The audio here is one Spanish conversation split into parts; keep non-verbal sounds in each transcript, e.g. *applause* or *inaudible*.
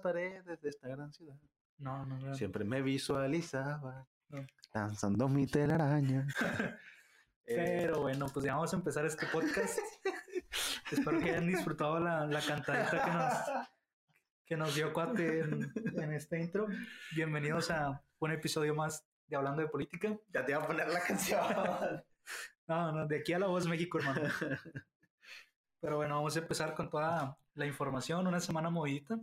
paredes de esta gran ciudad. No, no, no. Siempre me visualizaba No. lanzando mi telaraña. *laughs* *laughs* Eh, Pero bueno, pues ya vamos a empezar este podcast. *laughs* Espero que hayan disfrutado la, la cantadita que nos, que nos dio Cuate en, en este intro. Bienvenidos a un episodio más de Hablando de Política. ya te iba a poner la canción. No, no, de aquí a la voz México, hermano. Pero bueno, vamos a empezar con toda la información. Una semana movidita,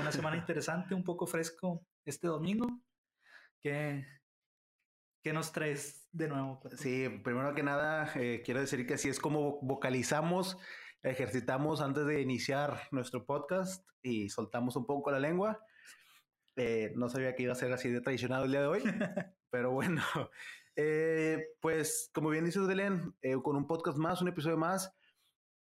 una semana interesante, un poco fresco este domingo. ¿Qué, qué nos traes de nuevo? Sí, primero que nada, eh, quiero decir que así es como vocalizamos, ejercitamos antes de iniciar nuestro podcast y soltamos un poco la lengua. Eh, no sabía que iba a ser así de tradicional el día de hoy, *laughs* pero bueno, eh, pues como bien dices, Belén, eh, con un podcast más, un episodio más,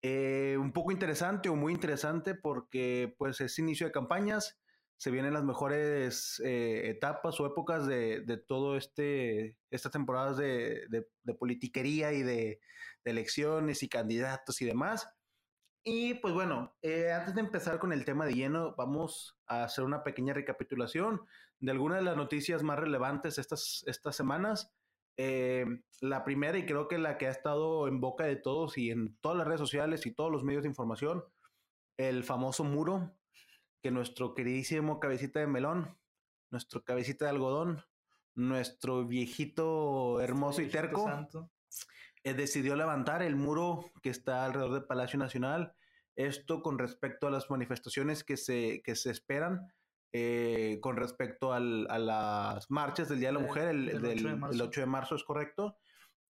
eh, un poco interesante o muy interesante porque pues es inicio de campañas, se vienen las mejores eh, etapas o épocas de, de todo este, estas temporadas de, de, politiquería y de, de elecciones y candidatos y demás. Y pues bueno, eh, antes de empezar con el tema de lleno, vamos a hacer una pequeña recapitulación de algunas de las noticias más relevantes estas, estas semanas. Eh, la primera y creo que la que ha estado en boca de todos y en todas las redes sociales y todos los medios de información, el famoso muro que nuestro queridísimo cabecita de melón, nuestro cabecita de algodón, nuestro viejito hermoso y Viejito terco, santo. eh, decidió levantar el muro que está alrededor del Palacio Nacional. Esto con respecto a las manifestaciones que se, que se esperan, eh, con respecto al- a las marchas del Día de la Mujer, el, del del- 8 de el marzo. 8 de marzo es correcto,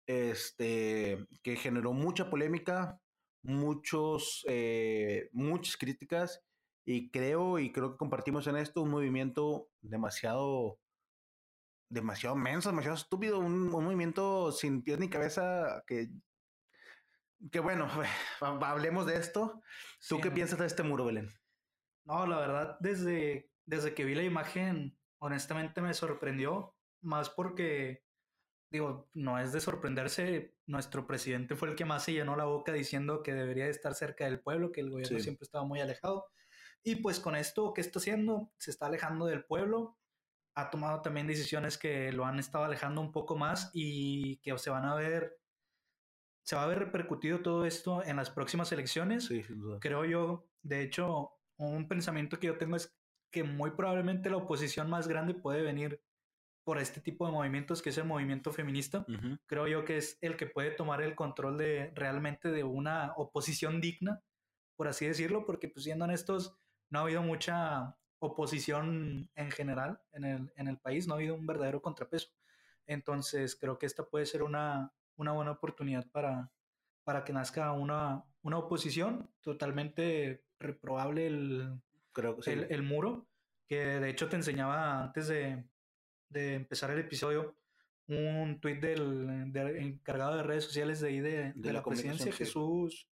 este, que generó mucha polémica, muchos, eh, muchas críticas, y creo, y creo que compartimos en esto, un movimiento demasiado demasiado menso, demasiado estúpido, un, un movimiento sin pies ni cabeza que, que bueno, ha- *laughs* hablemos de esto. ¿Tú Sí, qué ¿no? piensas de este muro, Belén? No, la verdad, desde, desde que vi la imagen, honestamente me sorprendió, más porque, digo, no es de sorprenderse, nuestro presidente fue el que más se llenó la boca diciendo que debería de estar cerca del pueblo, que el gobierno Sí. siempre estaba muy alejado. Y pues con esto, ¿qué está haciendo? Se está alejando del pueblo, ha tomado también decisiones que lo han estado alejando un poco más y que se van a ver, se va a ver repercutido todo esto en las próximas elecciones Sí, sin duda. creo yo, de hecho, un pensamiento que yo tengo es que muy probablemente la oposición más grande puede venir por este tipo de movimientos, que es el movimiento feminista. Creo yo que es el que puede tomar el control de realmente de una oposición digna, por así decirlo, porque pues siendo honestos, no ha habido mucha oposición en general en el, en el país, no ha habido un verdadero contrapeso. Entonces creo que esta puede ser una, una buena oportunidad para, para que nazca una, una oposición totalmente reprobable el, Creo que sí. el, el muro, que de hecho te enseñaba antes de, de empezar el episodio un tuit del, del encargado de redes sociales de ahí de, de De la la, presidencia, sí. Jesús,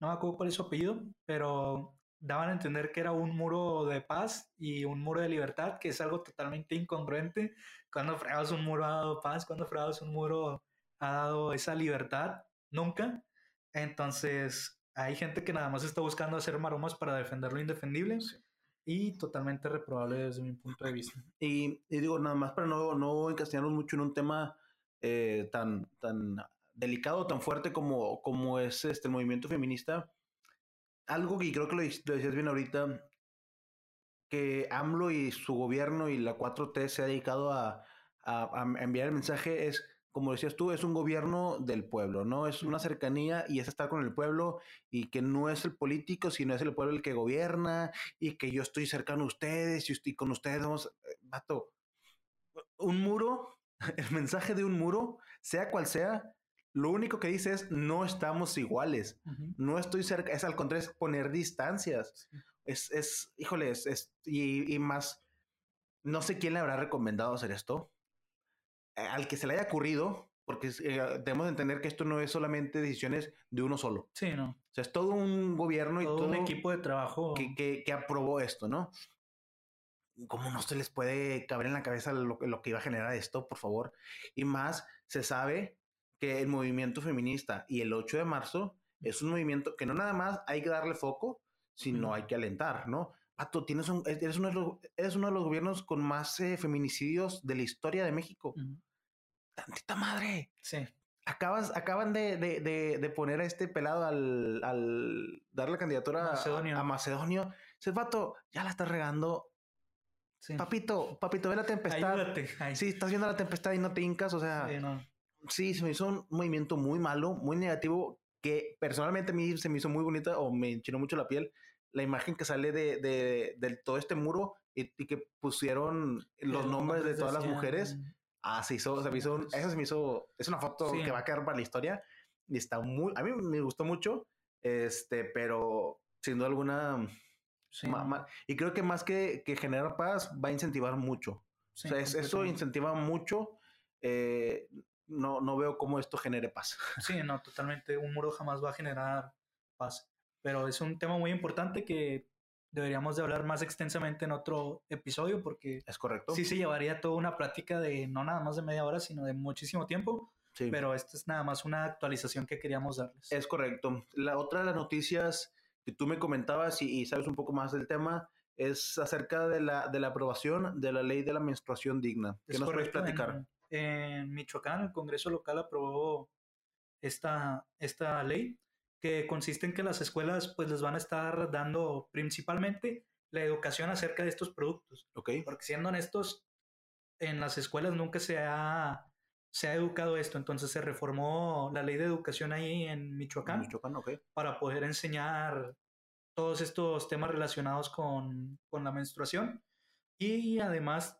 no me acuerdo cuál es su apellido, pero daban a entender que era un muro de paz y un muro de libertad, que es algo totalmente incongruente. Cuando fregados un muro ha dado paz, cuando fregados un muro ha dado esa libertad, nunca. Entonces, hay gente que nada más está buscando hacer maromas para defender lo indefendible Sí. y totalmente reprobable desde mi punto de vista. Y, y digo, nada más para no, no encasillarnos mucho en un tema eh, tan, tan delicado, tan fuerte como, como es este el movimiento feminista. Algo que creo que lo, lo decías bien ahorita, que AMLO y su gobierno y la 4T se ha dedicado a, a- a enviar el mensaje es, como decías tú, es un gobierno del pueblo, ¿no? Es una cercanía y es estar con el pueblo y que no es el político, sino es el pueblo el que gobierna y que yo estoy cercano a ustedes y, estoy con ustedes vamos, eh, vato, un muro, *laughs* el mensaje de un muro, sea cual sea, lo único que dice es no estamos iguales, no estoy cerca, es al contrario, es poner distancias. Sí. Es, es, híjole, es, es- y, y más, no sé quién le habrá recomendado hacer esto. Eh, Al que se le haya ocurrido, porque eh, debemos de entender que esto no es solamente decisiones de uno solo. Sí, no. O sea, es todo un gobierno y Todo todo un equipo de trabajo. que, que- que aprobó esto, ¿no? ¿Cómo no se les puede caber en la cabeza lo, lo que iba a generar esto, por favor? Y más, se sabe que el movimiento feminista y el 8 de marzo es un movimiento que no nada más hay que darle foco, sino hay que alentar, ¿no? Pato, tienes un, eres, uno de los, eres uno de los gobiernos con más eh, feminicidios de la historia de México. Tantita madre. Sí. Acabas, acaban de, de, de, de poner a este pelado al, al dar la candidatura Macedonio. A, a Macedonio. Dices, vato, ya la estás regando. Sí. Papito, papito, ve la tempestad. Ayúdate. Ay, Sí, estás viendo la tempestad y no te hincas. O sea, sí, no. sí, se me hizo un movimiento muy malo, muy negativo, que personalmente a mí se me hizo muy bonita o me enchinó mucho la piel. La imagen que sale de, todo este muro y, y que pusieron los nombres de todas las mujeres. Ah, se hizo, se me hizo, un- eso se me hizo, es una foto Sí. que va a quedar para la historia y está muy, a mí me gustó mucho, este, pero sin duda alguna, Sí, ma- ma- y creo que más que, que generar paz, va a incentivar mucho. sí, o sea, es- eso incentiva mucho, eh, no, no veo cómo esto genere paz. *laughs* Sí, no, totalmente. Un muro jamás va a generar paz. Pero es un tema muy importante que deberíamos de hablar más extensamente en otro episodio porque ¿Es correcto? sí se llevaría toda una plática de no nada más de media hora, sino de muchísimo tiempo. Sí. Pero esto es nada más una actualización que queríamos darles. Es correcto. La otra de las noticias que tú me comentabas y, y sabes un poco más del tema es acerca de la, de la aprobación de la ley de la menstruación digna. ¿Qué Es nos puedes correcto, platicar? En, en Michoacán, el Congreso local aprobó esta, esta ley que consiste en que las escuelas pues les van a estar dando principalmente la educación acerca de estos productos. Ok. Porque siendo honestos, en las escuelas nunca se ha, se ha educado esto. Entonces se reformó la ley de educación ahí en Michoacán para poder enseñar todos estos temas relacionados con, con la menstruación. Y además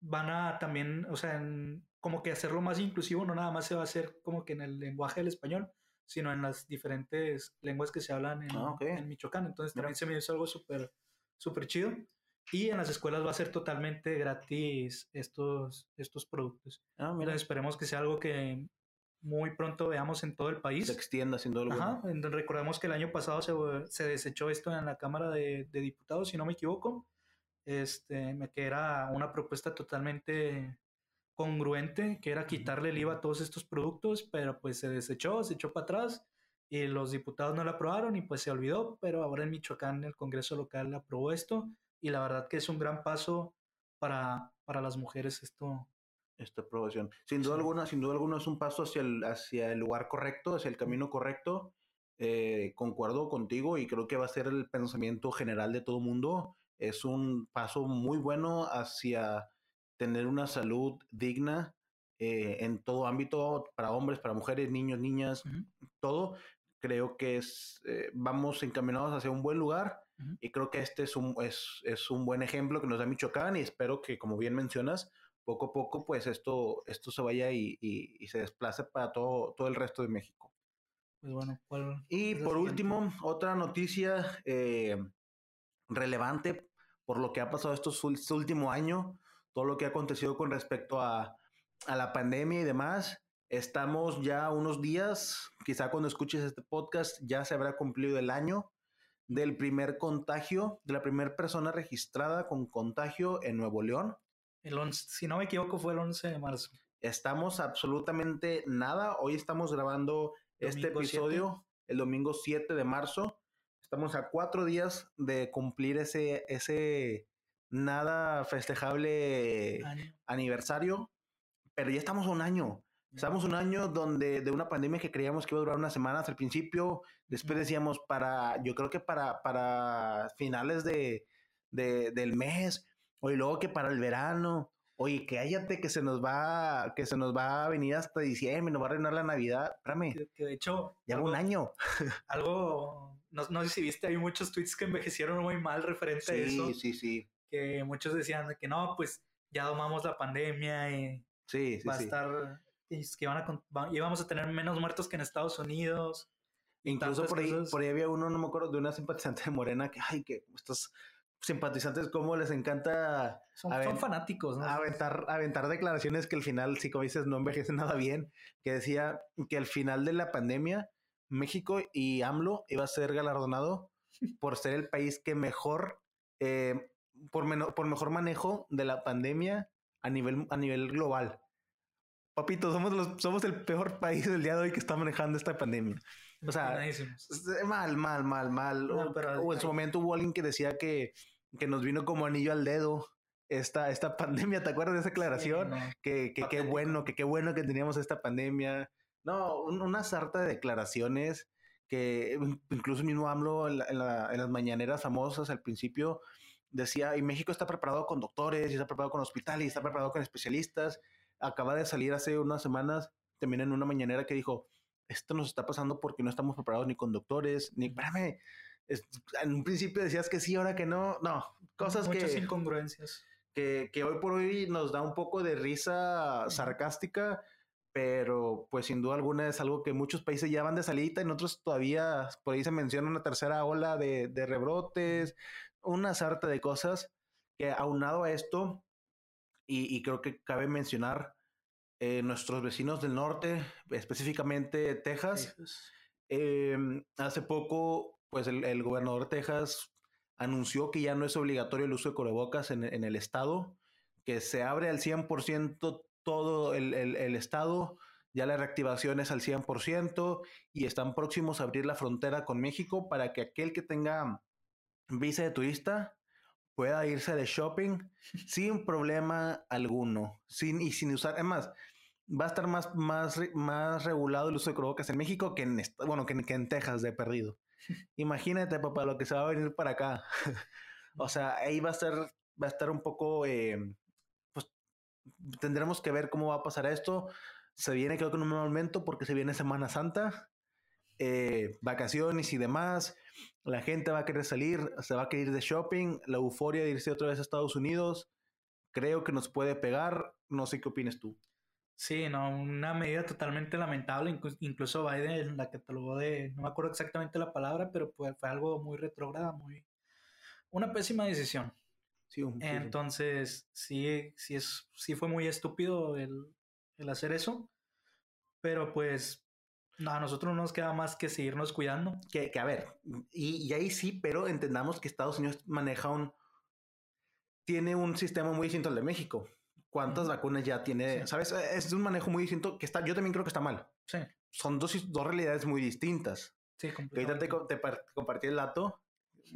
van a también, o sea, en- como que hacerlo más inclusivo, no nada más se va a hacer como que en el lenguaje del español, sino en las diferentes lenguas que se hablan en, Ah, ok. en Michoacán. Entonces Mira. también se me hizo algo súper, súper chido. Y en las escuelas va a ser totalmente gratis estos, estos productos. Ah, mira. Entonces esperemos que sea algo que muy pronto veamos en todo el país. Se extienda sin duda. Ajá, recordemos que el año pasado se, se desechó esto en la Cámara de, de Diputados, si no me equivoco, este, me- que era una propuesta totalmente congruente, que era quitarle el IVA a todos estos productos, pero pues se desechó, se echó para atrás y los diputados no la aprobaron y pues se olvidó, pero ahora en Michoacán el Congreso local aprobó esto y la verdad que es un gran paso para, para las mujeres esto. Esta aprobación. Sin duda Sí. alguna, sin duda alguna es un paso hacia el, hacia el lugar correcto, hacia el camino correcto. Eh, concuerdo contigo y creo que va a ser el pensamiento general de todo el mundo. Es un paso muy bueno hacia tener una salud digna eh, en todo ámbito, para hombres, para mujeres, niños, niñas, todo. Creo que es, eh, vamos encaminados hacia un buen lugar Ujú. y creo que este es un, es, es un buen ejemplo que nos da Michoacán y espero que, como bien mencionas, poco a poco pues esto, esto se vaya y, y- y se desplace para todo, todo el resto de México. Pues bueno, ¿cuál Y por último, otra noticia eh, relevante por lo que ha pasado estos este último año, todo lo que ha acontecido con respecto a, a la pandemia y demás. Estamos ya unos días, quizá cuando escuches este podcast ya se habrá cumplido el año del primer contagio, de la primera persona registrada con contagio en Nuevo León. El 11, si no me equivoco, fue el 11 de marzo. Estamos absolutamente nada. Hoy estamos grabando este episodio el domingo 7 de marzo. Estamos a cuatro días de cumplir ese, ese nada festejable Año. aniversario, pero ya estamos a un año. Estamos un año donde de una pandemia que creíamos que iba a durar unas semanas al principio, después decíamos para, yo creo que para, para finales de, de- del mes, o y luego que para el verano, oye, cállate que se nos va, que se nos va a venir hasta diciembre, nos va a reinar la Navidad, espérame, Que, que de hecho, ya algo, un año. algo- no, no sé si viste, hay muchos tweets que envejecieron muy mal referente a eso, Sí, sí, sí, que muchos decían de que no, pues ya domamos la pandemia y sí, sí, va a sí. estar, y es que van a, va- íbamos a tener menos muertos que en Estados Unidos. y Incluso por ahí, cosas. por ahí había uno, no me acuerdo, de una simpatizante de Morena que, ay, que estos simpatizantes, cómo les encanta Son, son fanáticos, ¿no? aventar, aventar declaraciones que al final, sí, como dices, no envejecen nada bien, que decía que al final de la pandemia, México y AMLO iba a ser galardonado por ser el país que mejor, eh, por, por mejor manejo de la pandemia a nivel, a nivel global. Papito, somos, los, somos el peor país del día de hoy que está manejando esta pandemia. O sea, mal, mal, mal, mal. o, en su momento hubo alguien que decía que, que nos vino como anillo al dedo esta, esta *laughs* pandemia. ¿Te acuerdas de esa aclaración? Que, que qué bueno, que qué bueno que teníamos esta pandemia. No, una sarta de declaraciones que incluso mismo AMLO en, en, las mañaneras famosas al principio decía, y México está preparado con doctores, y está preparado con hospitales, y está preparado con especialistas. Acaba de salir hace unas semanas, también en una mañanera que dijo, esto nos está pasando porque no estamos preparados ni con doctores, ni, espérame, en un principio decías que sí, ahora que no, no, cosas Muchas incongruencias. Que, que hoy por hoy nos da un poco de risa sarcástica, pero pues sin duda alguna es algo que muchos países ya van de salida, en otros todavía, por ahí se menciona una tercera ola de, de rebrotes, una sarta de cosas que aunado a esto, y, creo que cabe mencionar eh, nuestros vecinos del norte, específicamente Texas. Em, hace poco, pues el, gobernador de Texas anunció que ya no es obligatorio el uso de cubrebocas en, en el estado, que se abre al 100% todo el, el, estado, ya la reactivación es al 100% y están próximos a abrir la frontera con México para que aquel que tenga visa de turista pueda irse de shopping *laughs* sin problema alguno, sin y sin usar, además, va a estar más, más, más regulado el uso de cubrebocas en México que en, bueno, que, en Texas de perdido. *laughs* Imagínate, papá, lo que se va a venir para acá. *laughs* o sea, ahí va a estar, va a estar un poco, eh, pues tendremos que ver cómo va a pasar esto. Se viene creo que en un momento porque se viene Semana Santa, eh, vacaciones y demás la gente va a querer salir, se va a querer ir de shopping, la euforia de irse otra vez a Estados Unidos, creo que nos puede pegar. No sé qué opinas tú. Sí, no, una medida totalmente lamentable. Incluso Biden la catalogó de, no me acuerdo exactamente la palabra, pero fue, fue algo muy retrógrada, muy. Una pésima decisión. Sí, Entonces, sí, sí, es, sí fue muy estúpido el, el hacer eso. Pero pues no, a nosotros no nos queda más que seguirnos cuidando. Que, que a ver, y, ahí sí, pero entendamos que Estados Unidos maneja un. Tiene un sistema muy distinto al de México. ¿Cuántas vacunas ya tiene? ¿Sabes? Es un manejo muy distinto que está. Yo también creo que está mal. Sí. Son dos, dos realidades muy distintas. Sí, completamente. Ahorita te, compartí el dato,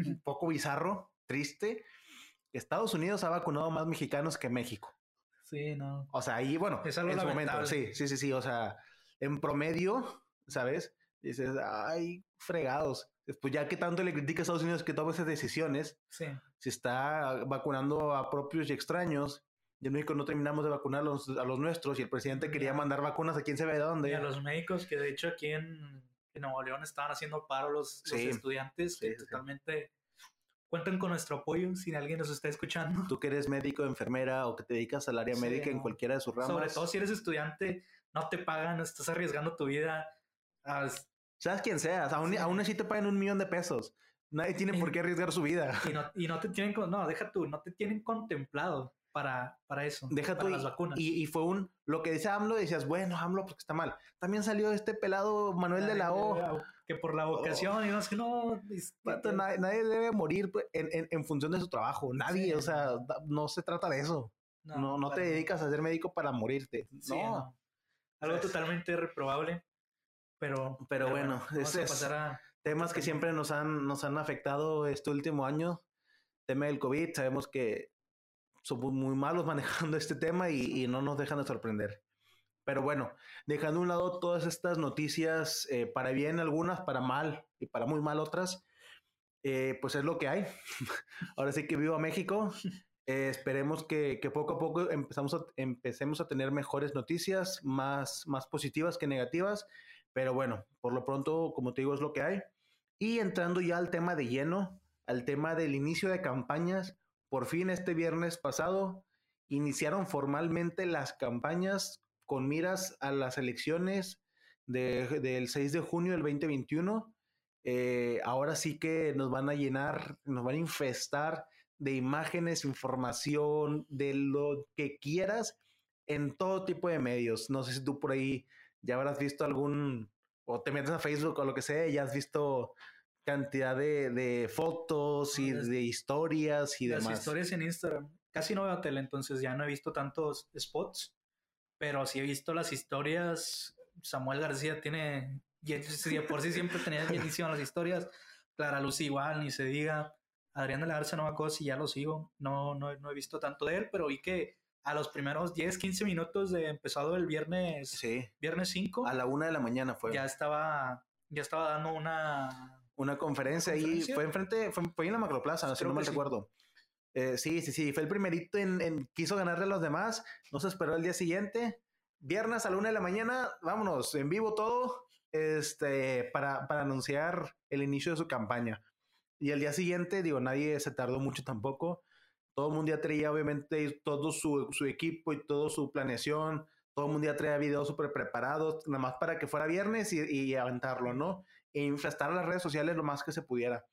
un *laughs* poco bizarro, triste. Estados Unidos ha vacunado más mexicanos que México. Sí, no. O sea, ahí, bueno, es algo en su momento, sí, sí, sí, sí. O sea, en promedio, ¿sabes? dices, ay, fregados. Después, ya que tanto le critica a Estados Unidos que toma esas decisiones, sí. se está vacunando a propios y extraños. Y en México no terminamos de vacunar a los, a los nuestros y el presidente quería mandar vacunas a quién se ve de dónde. Y a los médicos, que de hecho aquí en, Nuevo León estaban haciendo paro los, estudiantes, que totalmente cuentan con nuestro apoyo si alguien nos está escuchando. Tú que eres médico, enfermera o que te dedicas al área médica en cualquiera de sus ramas. Sobre todo si eres estudiante, no te pagan, estás arriesgando tu vida Sabes quién seas, aún, aún así te pagan un millón de pesos. Nadie tiene por qué arriesgar su vida. *laughs* Y no, y no te tienen, no, deja tú, no te tienen contemplado para, para eso. Deja para las vacunas. Y, y, fue un, lo que dice AMLO, decías, bueno, AMLO porque está mal. También salió este pelado Manuel de la O. Que por la vocación, y no, que no. nadie, debe morir pues, en, en, en, función de su trabajo. Nadie, o sea, no se trata de eso. No, no, te dedicas a ser médico para morirte. no. Algo totalmente reprobable. Pero, pero, bueno, *laughs* es, temas que siempre nos han, nos han afectado este último año. Tema del COVID, sabemos que somos muy malos *laughs* manejando este tema y, no nos dejan de sorprender. Pero bueno, dejando a un lado todas estas noticias, eh, para bien algunas, para mal y para muy mal otras, eh, pues es lo que hay. *laughs* Ahora sí que vivo a México. Eh, esperemos que, que, poco a poco empezamos a, empecemos a tener mejores noticias, más, más positivas que negativas. Pero bueno, por lo pronto, como te digo, es lo que hay. Y entrando ya al tema de lleno, al tema del inicio de campañas, por fin este viernes pasado iniciaron formalmente las campañas con miras a las elecciones del 6 de junio del 2021. Eh, ahora sí que nos van a llenar, nos van a infestar de imágenes, información, de lo que quieras en todo tipo de medios. No sé si tú por ahí ya habrás visto algún, o te metes a Facebook o lo que sea, ya has visto cantidad de, de fotos y de historias y Las demás. Las historias en Instagram. Casi no veo tele, entonces ya no he visto tantos spots, pero sí he visto las historias. Samuel García tiene Y por sí siempre tenía llenísimas *laughs* las historias. Clara Luz igual, ni se diga. Adrián de la Garza no me acuerdo si ya lo sigo. No, no, no he visto tanto de él, pero vi que a los primeros 10, 15 minutos de empezado el viernes, Sí. viernes 5, A la una de la mañana fue. ya estaba, ya estaba dando una... Una conferencia ahí. ¿Conferencia? Fue enfrente, fue, fue en la Macroplaza, si Creo no mal sí. recuerdo. Eh, sí, sí, sí. Fue el primerito en, en- quiso ganarle a los demás. No se esperó el día siguiente. Viernes a la una de la mañana, vámonos, en vivo todo, este, para, para anunciar el inicio de su campaña. Y el día siguiente, digo, nadie se tardó mucho tampoco. Todo el mundo ya traía, obviamente, todo su, su equipo y toda su planeación. Todo el mundo ya traía videos súper preparados, nada más para que fuera viernes y, y aventarlo, ¿no? E infestar las redes sociales lo más que se pudiera.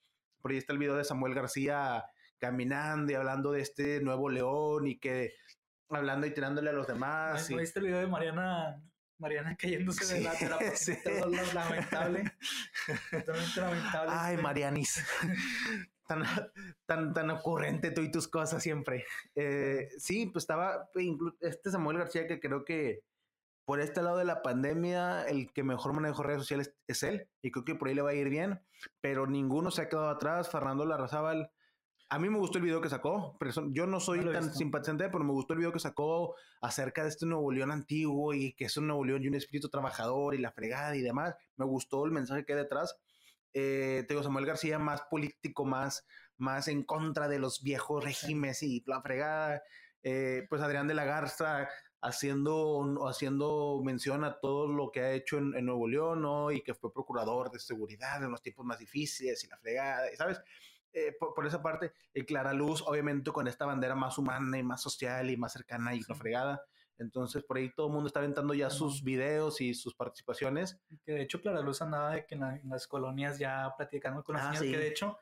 Por ahí está el video de Samuel García caminando y hablando de este nuevo león y que hablando y tirándole a los demás. ¿No y- viste el video de Mariana, Mariana cayéndose la, de la *laughs* Sí, patineta? *laughs* sí. Lamentable. *laughs* Totalmente lamentable. Ay, Este, Marianis. Tan, tan, tan ocurrente tú y tus cosas siempre. Eh, sí, pues estaba inclu- este Samuel García que creo que por este lado de la pandemia el que mejor manejó redes sociales es él y creo que por ahí le va a ir bien, pero ninguno se ha quedado atrás. Fernando Larrazábal. A mí me gustó el video que sacó, pero yo no soy No tan simpatizante, pero me gustó el video que sacó acerca de este Nuevo León antiguo y que es un Nuevo León y un espíritu trabajador y la fregada y demás. Me gustó el mensaje que hay detrás. Eh, te digo, Samuel García más político, más, más en contra de los viejos regímenes y la fregada. Eh, pues Adrián de la Garza haciendo, haciendo mención a todo lo que ha hecho en, en Nuevo León, ¿no? Y que fue procurador de seguridad en los tiempos más difíciles y la fregada, ¿sabes? Eh, por, por esa parte, el Clara Luz, obviamente con esta bandera más humana y más social y más cercana y la Sí. fregada. Entonces, por ahí todo el mundo está aventando ya sus videos y sus participaciones. Que de hecho Clara Luz andaba de que en, la- en las colonias ya platicando con la Ah, señora, sí. que de hecho,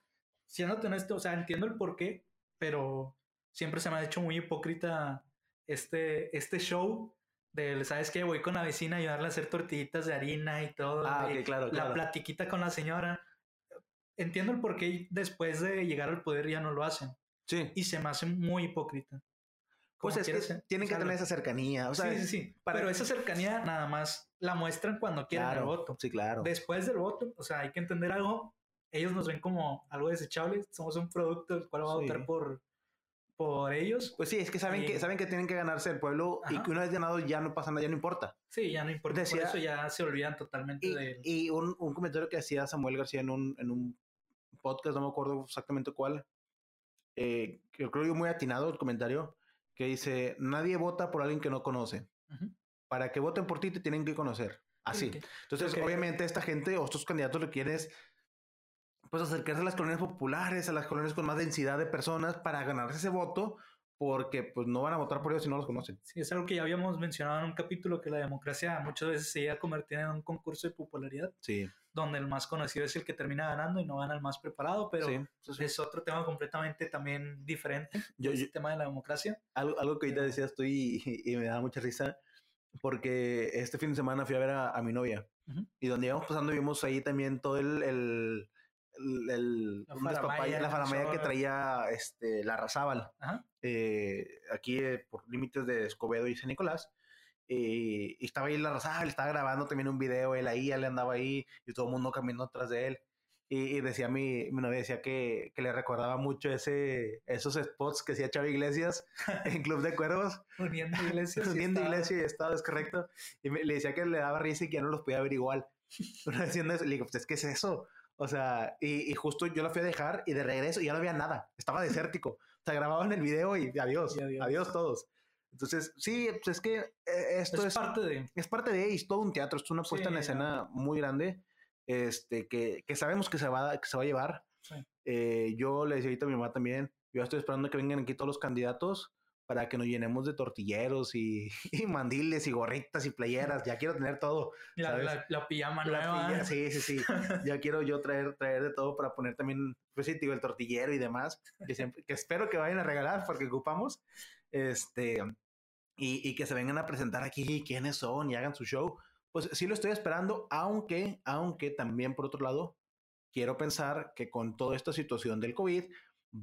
siendo honesto, o sea, entiendo el porqué, pero siempre se me ha hecho muy hipócrita este, este show del, ¿sabes qué? Voy con la vecina a ayudarle a hacer tortillitas de harina y todo. Ah, y ok, claro, La claro. platiquita con la señora. Entiendo el porqué después de llegar al poder ya no lo hacen. Sí. Y se me hace muy hipócrita. Pues es que ser- tienen que tener esa cercanía. O sea, sí, sí, sí. para- Pero esa cercanía nada más la muestran cuando quieren claro, el voto. Sí, claro. Después del voto, o sea, hay que entender algo. Ellos nos ven como algo desechable. Somos un producto el cual va a Sí. votar por, por ellos. Pues sí, es que saben, Eh, que saben que tienen que ganarse el pueblo y Ajá. que una vez ganado ya no pasa nada, ya no importa. Sí, ya no importa. Decía- por eso ya se olvidan totalmente Y, de y un, un comentario que hacía Samuel García en un, en un podcast, no me acuerdo exactamente cuál, eh, que yo creo que muy atinado el comentario, que dice, nadie vota por alguien que no conoce. Para que voten por ti te tienen que conocer. Así. Entonces, obviamente, esta gente o estos candidatos lo que quieren es pues acercarse a las colonias populares, a las colonias con más densidad de personas para ganarse ese voto, porque pues no van a votar por ellos si no los conocen. Sí, es algo que ya habíamos mencionado en un capítulo que la democracia muchas veces se llega a convertir en un concurso de popularidad, Sí, donde el más conocido es el que termina ganando y no gana el más preparado, pero sí, sí, sí. es otro tema completamente también diferente. Yo- yo- tema de la democracia. Algo, algo que ahorita Pero- decías tú y, y- me da mucha risa, porque este fin de semana fui a ver a, a mi novia Ujú. y donde íbamos pasando vimos ahí también todo el... el el, el- La un faramaya, la faramaya que traía este, la Razábal, eh, aquí eh, por límites de Escobedo y San Nicolás. eh, y estaba ahí la Razábal, estaba grabando también un video, él ahí, él andaba ahí y todo el mundo caminando atrás de él. Y, y decía mi, mi novia decía que, que le recordaba mucho ese, esos spots que hacía Chava Iglesias *laughs* en Club de Cuervos, Uniendo *laughs* iglesias. uniendo estaba- iglesia y estado, es correcto. Y me- le decía que le daba risa y que ya no los podía ver igual. *laughs* Haciendo eso, le digo, pues es que es eso. O sea, y, y justo yo la fui a dejar y de regreso ya no había nada, estaba desértico. O sea, grababan el video y adiós, Y adiós. adiós, todos. Entonces, sí, pues es que eh, esto es, es, parte de. es parte de es todo un teatro, es una puesta en escena muy grande, este, que, que sabemos que se va, que se va a llevar. Sí. Eh, yo le decía ahorita a mi mamá también, yo estoy esperando que vengan aquí todos los candidatos para que nos llenemos de tortilleros y, *laughs* y mandiles y gorritas y playeras. Ya quiero tener todo. La, la, la pijama La nueva. pilla- sí, sí, sí. *laughs* Ya quiero yo traer, traer de todo para poner también, pues sí, digo, el tortillero y demás, que, siempre, que espero que vayan a regalar porque ocupamos. Este, y, y que se vengan a presentar aquí quiénes son y hagan su show. Pues sí lo estoy esperando, aunque, aunque también por otro lado, quiero pensar que con toda esta situación del COVID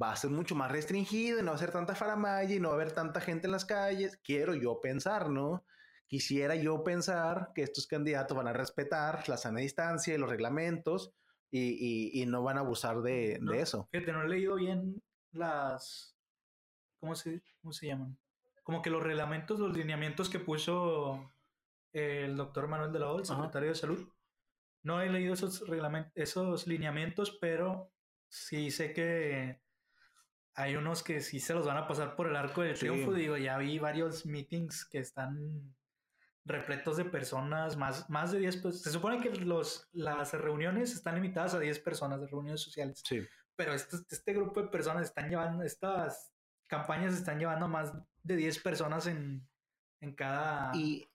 va a ser mucho más restringido y no va a ser tanta faramaya y no va a haber tanta gente en las calles. Quiero yo pensar, ¿no? quisiera yo pensar que estos candidatos van a respetar la sana distancia y los reglamentos y, no van a abusar de, eso. Fíjate, no he leído bien las... ¿Cómo se, ¿Cómo se llaman? Como que los reglamentos, los lineamientos que puso el doctor Manuel de la O, el secretario de Salud. No he leído esos, reglamentos, esos lineamientos, pero sí sé que hay unos que sí se los van a pasar por el arco del triunfo. Digo, ya vi varios meetings que están repletos de personas, más, más de 10 pues, Se supone que los, las reuniones están limitadas a 10 personas de reuniones sociales. Sí. Pero este, este grupo de personas están llevando, estas campañas están llevando a más de 10 personas en, en cada. Y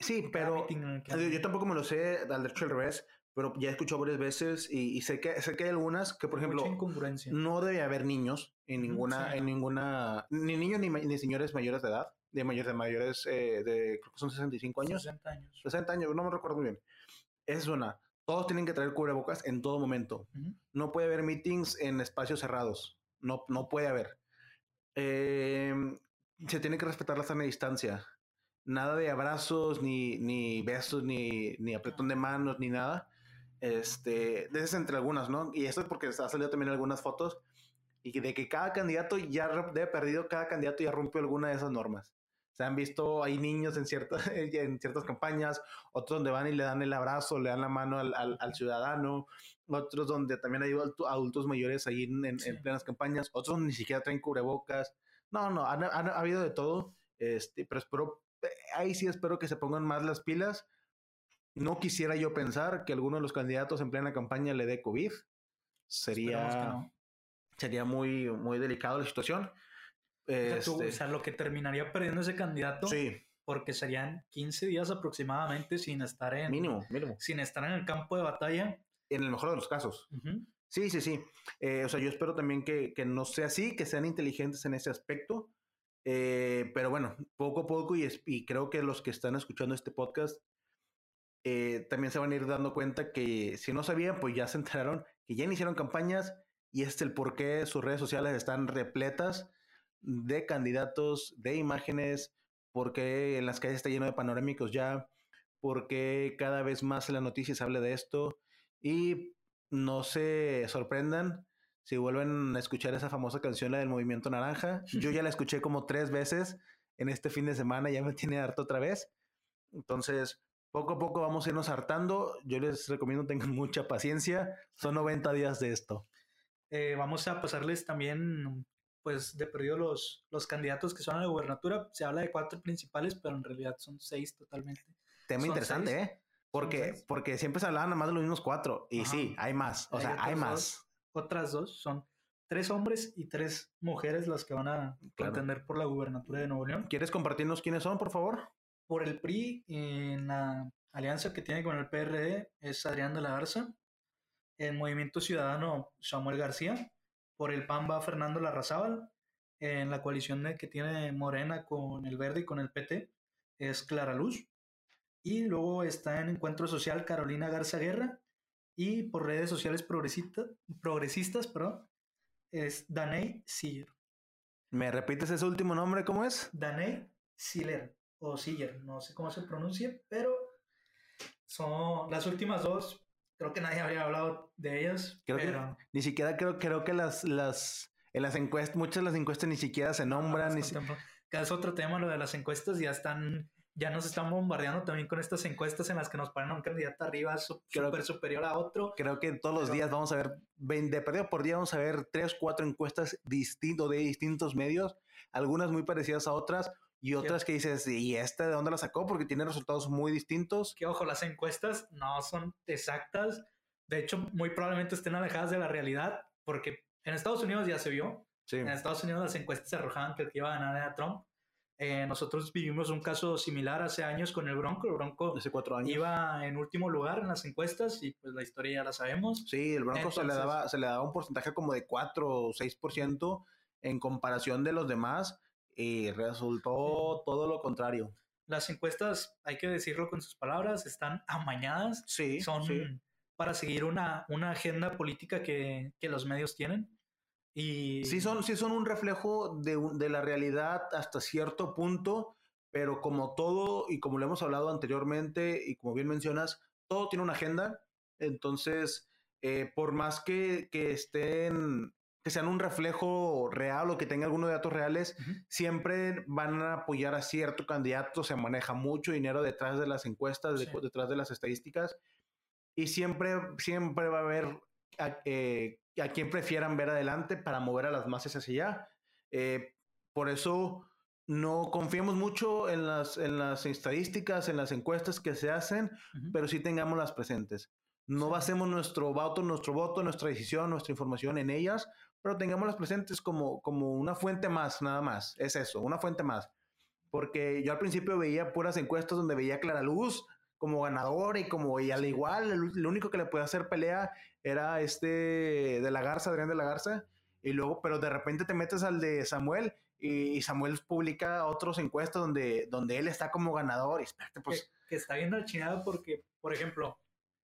sí, pero yo, tampoco me lo sé al derecho al revés, pero ya he escuchado varias veces y, sé que sé que hay algunas que, por ejemplo, no debe haber niños en ninguna, en ninguna, ni niños ni, ni señores mayores de edad de mayores, de mayores, eh, de, creo que son 65 años. 60 años. 60 años, no me recuerdo muy bien. Esa es una. Todos tienen que traer cubrebocas en todo momento. No puede haber meetings en espacios cerrados. No, no puede haber. Em, se tiene que respetar la sana distancia. Nada de abrazos, ni, ni besos, ni, ni apretón de manos, ni nada. Este, de esas entre algunas, ¿no? Y esto es porque ha salido también algunas fotos y de que cada candidato ya de perdido, cada candidato ya rompió alguna de esas normas. Se han visto, hay niños en ciertas, *laughs* en ciertas campañas, otros donde van y le dan el abrazo, le dan la mano al, al, ciudadano, otros donde también hay adultos mayores ahí en, en, plenas campañas, otros ni siquiera traen cubrebocas. No, no, ha, habido de todo, este, pero espero, ahí sí espero que se pongan más las pilas. No quisiera yo pensar que alguno de los candidatos en plena campaña le dé COVID. Sería, sería muy, muy delicado la situación. Este o, sea, lo que terminaría perdiendo ese candidato. Sí. Porque serían 15 días aproximadamente sin estar en. Mínimo, mínimo. Sin estar en el campo de batalla. En el mejor de los casos. Sí, sí, sí. Eh, o sea, yo espero también que, que, no sea así, que sean inteligentes en ese aspecto. Eh, pero bueno, poco a poco, y, y, creo que los que están escuchando este podcast eh, también se van a ir dando cuenta que si no sabían, pues ya se enteraron que ya iniciaron campañas y este es el por qué sus redes sociales están repletas de candidatos, de imágenes, porque en las calles está lleno de panorámicos ya, porque cada vez más en las noticias habla de esto y no se sorprendan si vuelven a escuchar esa famosa canción, la del Movimiento Naranja. Yo ya la escuché como tres veces en este fin de semana, ya me tiene harto otra vez. Entonces, poco a poco vamos a irnos hartando. Yo les recomiendo tengan *laughs* mucha paciencia. Son 90 días de esto. Eh, vamos a pasarles también pues de perdido los, los candidatos que son a la gubernatura. Se habla de cuatro principales, pero en realidad son seis totalmente. Tema interesante, ¿eh? Porque, porque siempre se hablaban nada más de los mismos cuatro. Y sí, hay más. O sea, hay más. otras dos son tres hombres y tres mujeres las que van a contender por la gubernatura de Nuevo León. ¿Quieres compartirnos quiénes son, por favor? Por el PRI, en la alianza que tiene con el PRD, es Adrián de la Garza. En Movimiento Ciudadano, Samuel García. Por el PAN va Fernando Larrazábal. En la coalición que tiene Morena con el Verde y con el PT es Clara Luz. Y luego está en Encuentro Social Carolina Garza Guerra. Y por redes sociales progresistas, progresistas perdón, es Daney Siller. ¿Me repites ese último nombre? ¿Cómo es? Daney Siller o Siller, no sé cómo se pronuncia, pero son las últimas dos creo que nadie habría hablado de ellas. pero... ni siquiera creo, creo que las, las, en las encuestas, muchas de las encuestas ni siquiera se nombran. ni es otro tema, lo de las encuestas, ya están, ya nos están bombardeando también con estas encuestas en las que nos ponen a un candidato arriba súper superior a otro. Creo que todos los días vamos a ver, de perdido por día vamos a ver tres, cuatro encuestas distintos de distintos medios, algunas muy parecidas a otras, y otras que dices, ¿y este de dónde la sacó? Porque tiene resultados muy distintos. Que ojo, las encuestas no son exactas. De hecho, muy probablemente estén alejadas de la realidad, porque en Estados Unidos ya se vio. En Estados Unidos las encuestas arrojaban que el que iba a ganar era Trump. Eh, nosotros vivimos un caso similar hace años con el Bronco. El Bronco hace cuatro años. iba en último lugar en las encuestas y pues la historia ya la sabemos. Sí, el Bronco se, le daba, se le daba un porcentaje como de 4 o 6% en comparación de los demás y resultó todo lo contrario. Las encuestas, hay que decirlo con sus palabras, están amañadas. Sí. Son para seguir una, una agenda política que, que, los medios tienen. Y... Sí, son, sí son un reflejo de, de, la realidad hasta cierto punto, pero como todo y como lo hemos hablado anteriormente y como bien mencionas, todo tiene una agenda, entonces, eh, por más que, que estén que sean un reflejo real o que tengan algunos datos reales, siempre van a apoyar a cierto candidato, se maneja mucho dinero detrás de las encuestas, detrás de las estadísticas, y siempre, siempre va a haber a, eh, a, quien prefieran ver adelante para mover a las masas hacia allá. Eh, por eso no confiemos mucho en las, en las estadísticas, en las encuestas que se hacen, pero sí tengámoslas presentes. No basemos nuestro voto, nuestro voto, nuestra decisión, nuestra información en ellas, pero tengámoslas presentes como, como una fuente más, nada más. Es eso, una fuente más. Porque yo al principio veía puras encuestas donde veía Clara Luz como ganador y como, y al igual, el, único que le podía hacer pelea era este de la Garza, Adrián de la Garza. Y luego, pero de repente te metes al de Samuel y Samuel publica otras encuestas donde, donde él está como ganador. Y espérate, pues. Que, está bien archinado porque, por ejemplo,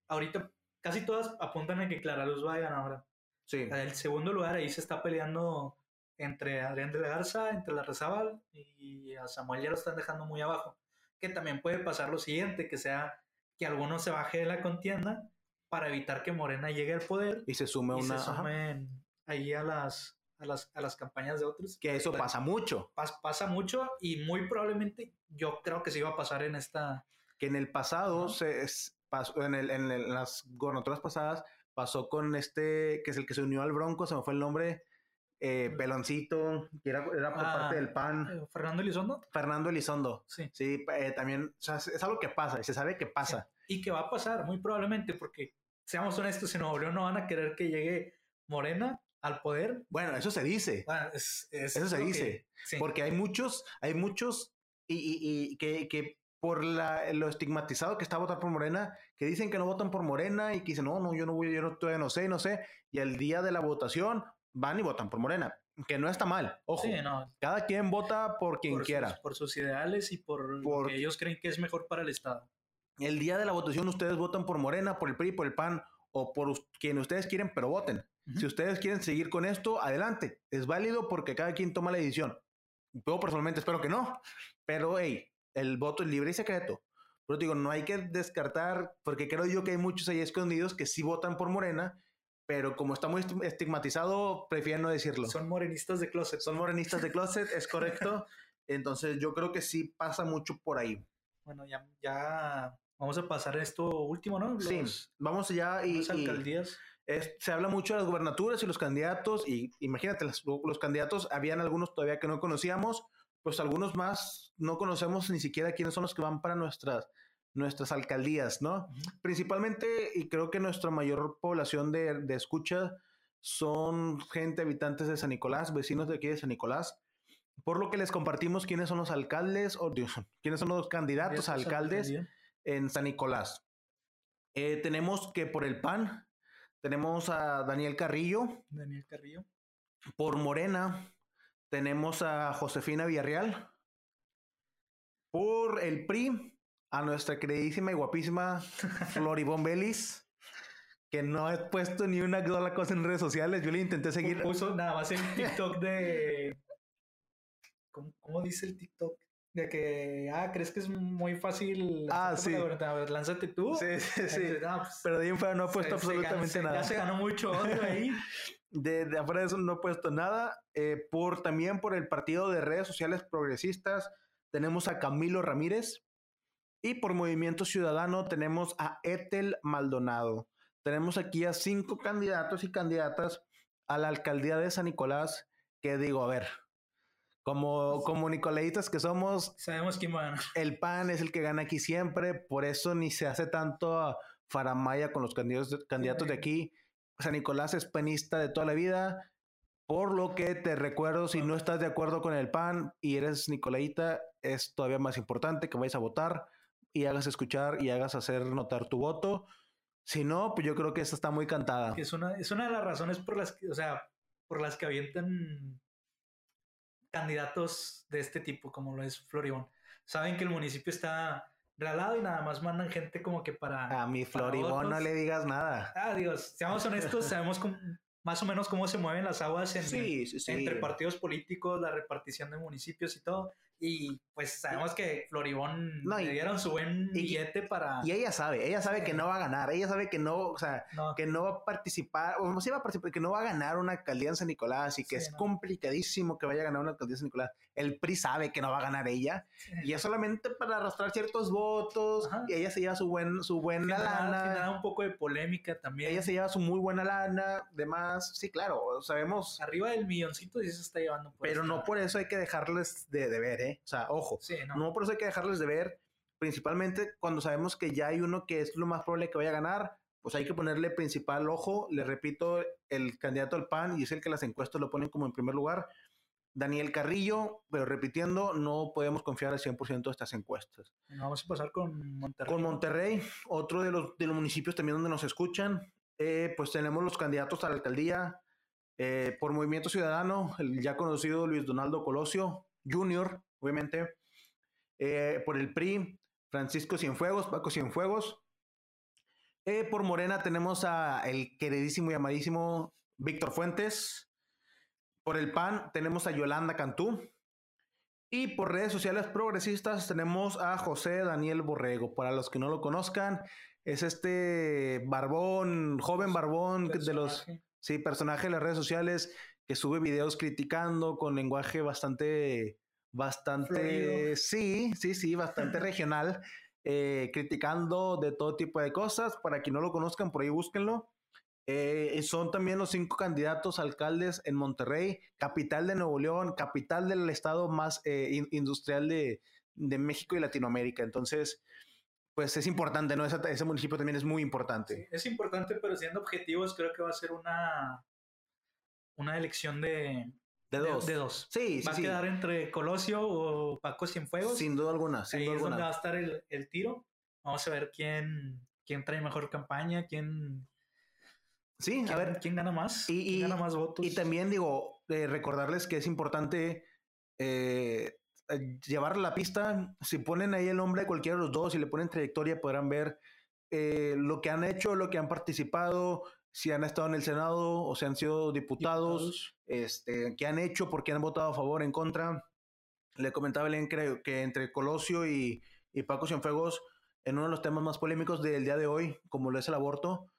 ahorita casi todas apuntan a que Clara Luz va a ganar Sí. El segundo lugar ahí se está peleando entre Adrián de la Garza, entre la Rezábal y a Samuel ya lo están dejando muy abajo. Que también puede pasar lo siguiente, que sea que alguno se baje de la contienda para evitar que Morena llegue al poder y se sume y una se sumen ahí a las, a las, a las campañas de otros. Que eso pasa mucho. pasa mucho y muy probablemente yo creo que se iba a pasar en esta. Que en el pasado se pasó, en, el, en las gobernaturas pasadas pasó con este, que es el que se unió al Bronco, se me fue el nombre, eh, Peloncito, que era, era por parte del PAN. Eh, ¿Fernando Elizondo? Fernando Elizondo. Sí. Sí, eh, también, o sea, es algo que pasa, se sabe que pasa. Y que va a pasar, muy probablemente, porque, seamos honestos, en Nuevo León no van a querer que llegue Morena al poder. Bueno, eso se dice. eso se dice. Porque hay muchos, hay muchos y, y, y que, que por la, lo estigmatizado que está votar por Morena, que dicen que no votan por Morena y que dicen, no, no, yo no voy, yo no, todavía no sé, no sé, y el día de la votación van y votan por Morena, que no está mal, ojo, cada quien vota por quien quiera. por sus ideales y por, por, lo que ellos creen que es mejor para el Estado. El día de la votación ustedes votan por Morena, por el PRI, por el PAN o por quien ustedes quieren, pero voten. Si ustedes quieren seguir con esto, adelante. Es válido porque cada quien toma la decisión. Yo personalmente espero que no, pero hey, el voto es libre y secreto. Pero digo, no hay que descartar, porque creo yo que hay muchos ahí escondidos que sí votan por Morena, pero como está muy estigmatizado, prefieren no decirlo. Son morenistas de closet. Son morenistas de closet, es correcto. *laughs* Entonces yo creo que sí pasa mucho por ahí. Bueno, ya, ya vamos a pasar esto último, ¿no? sí, vamos ya y... Las alcaldías. se habla mucho de las gubernaturas y los candidatos, y imagínate, los, los candidatos, habían algunos todavía que no conocíamos, pues algunos más no conocemos ni siquiera quiénes son los que van para nuestras, nuestras alcaldías, ¿no? Principalmente, y creo que nuestra mayor población de, de escucha son gente, habitantes de San Nicolás, vecinos de aquí de San Nicolás, por lo que les compartimos quiénes son los alcaldes, o Dios, *laughs* quiénes son los candidatos a alcaldes en San Nicolás. Eh, tenemos que por el PAN, tenemos a Daniel Carrillo. Daniel Carrillo. Por Morena, tenemos a Josefina Villarreal. Por el PRI, a nuestra queridísima y guapísima *laughs* Floribón Belis, que no he puesto ni una sola cosa en redes sociales. Yo le intenté seguir. Puso nada más en *laughs* TikTok de. ¿Cómo, dice el TikTok? De que, ah, crees que es muy fácil. Ah, sí. A ver, lánzate tú. Sí, sí, sí. Pues, Pero de ahí no ha puesto absolutamente nada. Ya se ganó mucho odio ahí. *laughs* De, de, afuera de eso no he puesto nada. Eh, por, también por el partido de redes sociales progresistas tenemos a Camilo Ramírez. Y por Movimiento Ciudadano tenemos a Etel Maldonado. Tenemos aquí a cinco candidatos y candidatas a la alcaldía de San Nicolás. Que digo, a ver, como, como Nicolaitas que somos, sabemos quién va El PAN es el que gana aquí siempre, por eso ni se hace tanto faramaya con los candidatos, candidatos de aquí. San Nicolás es panista de toda la vida. Por lo que te recuerdo, si no estás de acuerdo con el PAN y eres Nicolaita, es todavía más importante que vayas a votar y hagas escuchar y hagas hacer notar tu voto. Si no, pues yo creo que esta está muy cantada. Es una, es una de las razones por las que, o sea, por las que avientan candidatos de este tipo, como lo es Floribón. Saben que el municipio está y nada más mandan gente como que para. A mi Floribón no le digas nada. Ah, Dios, seamos honestos, *laughs* sabemos más o menos cómo se mueven las aguas entre partidos políticos, la repartición de municipios y todo. Y pues sabemos que Floribón No, y- le dieron su buen y- billete para. Y ella sabe, ella sabe que Sí. no va a ganar, ella sabe que no, o sea, no, que no va a participar, o no sí va a participar, que no va a ganar una alcaldía en San Nicolás y que Sí, es no. complicadísimo que vaya a ganar una alcaldía en San Nicolás. El PRI sabe que no va a ganar ella y es solamente para arrastrar ciertos votos Ajá. y ella se lleva su buen su buena generar, lana. generar un poco de polémica también. Ella se lleva su muy buena lana, demás, sí, claro, sabemos, Arriba del milloncito sí se está llevando. por pero este no por eso hay que dejarles de, de ver, ¿eh? O sea, ojo, Sí, no. no por eso hay que dejarles de ver, principalmente cuando sabemos que ya hay uno que es lo más probable que vaya a ganar, pues hay que ponerle principal ojo. Le repito, el candidato al PAN y es el que las encuestas lo ponen como en primer lugar. Daniel Carrillo, pero repitiendo, no podemos confiar al 100% de estas encuestas. Vamos a pasar con Monterrey. Con Monterrey, otro de los, de los municipios también donde nos escuchan, eh, pues tenemos los candidatos a la alcaldía eh, por Movimiento Ciudadano, el ya conocido Luis Donaldo Colosio Jr., obviamente, eh, por el PRI, Francisco Cienfuegos, Paco Cienfuegos. Eh, por Morena tenemos a el queridísimo y amadísimo Víctor Fuentes. Por el PAN tenemos a Yolanda Cantú. Y por redes sociales progresistas tenemos a José Daniel Borrego. Para los que no lo conozcan, es este barbón, joven barbón de los sí, personaje de las redes sociales que sube videos criticando con lenguaje bastante, bastante, sí, sí, sí, bastante *laughs* regional, eh, criticando de todo tipo de cosas. Para quien no lo conozcan, por ahí búsquenlo. Eh, son también los cinco candidatos alcaldes en Monterrey, capital de Nuevo León, capital del estado más eh, in- industrial de, de México y Latinoamérica. Entonces, pues es importante, ¿no? Ese, ese municipio también es muy importante. Es importante, pero siendo objetivos, creo que va a ser una, una elección de, De dos. de dos. Sí, sí, va a sí. quedar entre Colosio o Paco Cienfuegos. Sin duda alguna, sin Ahí duda es donde va alguna. a estar el, el tiro. Vamos a ver quién, quién trae mejor campaña, quién, Sí, a ver, quién gana más, y- quién gana más votos. y también digo, eh, recordarles que es importante eh, eh, llevar la pista. Si ponen ahí el nombre de cualquiera de los dos y le ponen trayectoria, podrán ver eh, lo que han hecho, lo que han participado, si han estado en el Senado o si han sido diputados, este, qué han hecho, por qué han votado a favor, en contra. Le comentaba Belén que, que entre Colosio y, y Paco Cienfuegos, en uno de los temas más polémicos del día de hoy, como lo es el aborto,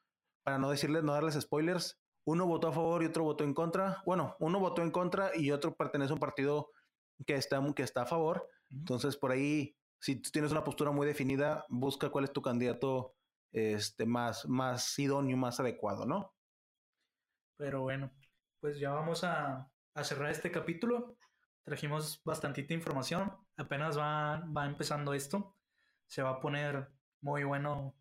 para no decirles, no darles spoilers, uno votó a favor y otro votó en contra. Bueno, uno votó en contra y otro pertenece a un partido que está, que está a favor. Entonces, por ahí, si tú tienes una postura muy definida, busca cuál es tu candidato este, más, más idóneo, más adecuado, ¿no? Pero bueno, pues ya vamos a, a cerrar este capítulo. Trajimos bastantita información. Apenas va, va empezando esto. Se va a poner muy bueno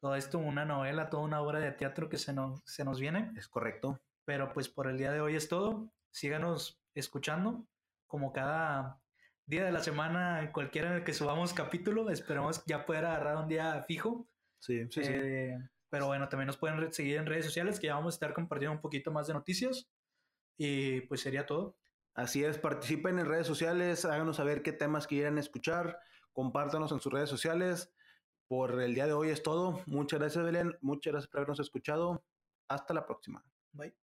todo esto, una novela, toda una obra de teatro que se nos, se nos viene. Es correcto. Pero pues por el día de hoy es todo. Síganos escuchando como cada día de la semana, cualquiera en el que subamos capítulo. Esperemos ya poder agarrar un día fijo. Sí, sí, sí. Eh, pero bueno, también nos pueden seguir en redes sociales que ya vamos a estar compartiendo un poquito más de noticias. Y pues sería todo. Así es, participen en redes sociales, háganos saber qué temas quieran escuchar, compártanos en sus redes sociales. Por el día de hoy es todo. Muchas gracias, Belén. Muchas gracias por habernos escuchado. Hasta la próxima. Bye.